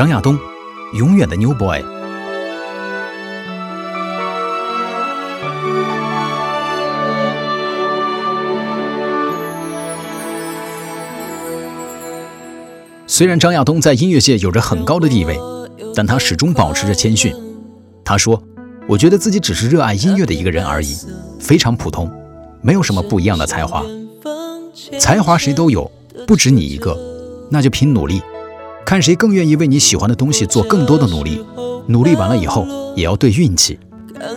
张亚东，永远的 New Boy。虽然张亚东在音乐界有着很高的地位，但他始终保持着谦逊。他说：“我觉得自己只是热爱音乐的一个人而已，非常普通，没有什么不一样的才华。才华谁都有，不止你一个，那就凭努力。”看谁更愿意为你喜欢的东西做更多的努力，努力完了以后也要对运气。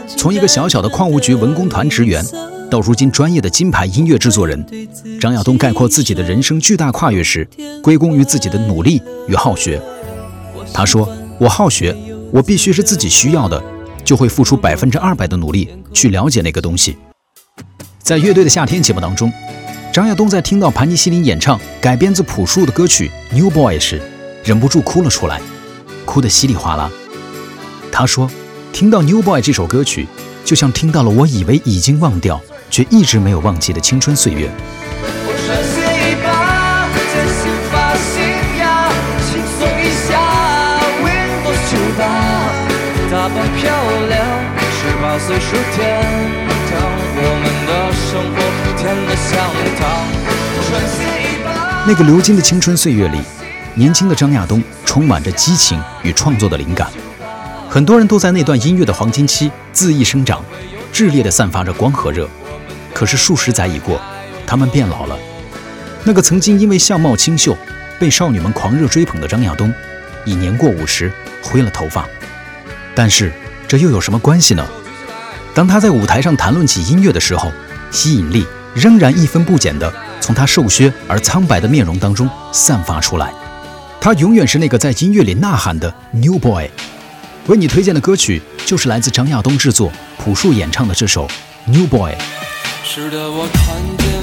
从一个小小的矿务局文工团职员，到如今专业的金牌音乐制作人，张亚东概括自己的人生巨大跨越时，归功于自己的努力与好学。他说：“我好学，我必须是自己需要的，就会付出百分之二百的努力去了解那个东西。”在乐队的夏天节目当中，张亚东在听到盘尼西林演唱改编自朴树的歌曲《New Boy》时，忍不住哭了出来，哭得稀里哗啦。他说：“听到《New Boy》这首歌曲，就像听到了我以为已经忘掉，却一直没有忘记的青春岁月。”那个流金的青春岁月里。年轻的张亚东充满着激情与创作的灵感，很多人都在那段音乐的黄金期恣意生长，炽烈地散发着光和热。可是数十载已过，他们变老了。那个曾经因为相貌清秀被少女们狂热追捧的张亚东，已年过五十，灰了头发。但是这又有什么关系呢？当他在舞台上谈论起音乐的时候，吸引力仍然一分不减地从他瘦削而苍白的面容当中散发出来。他永远是那个在音乐里呐喊的 New Boy。为你推荐的歌曲就是来自张亚东制作、朴树演唱的这首 New Boy。是的，我看见。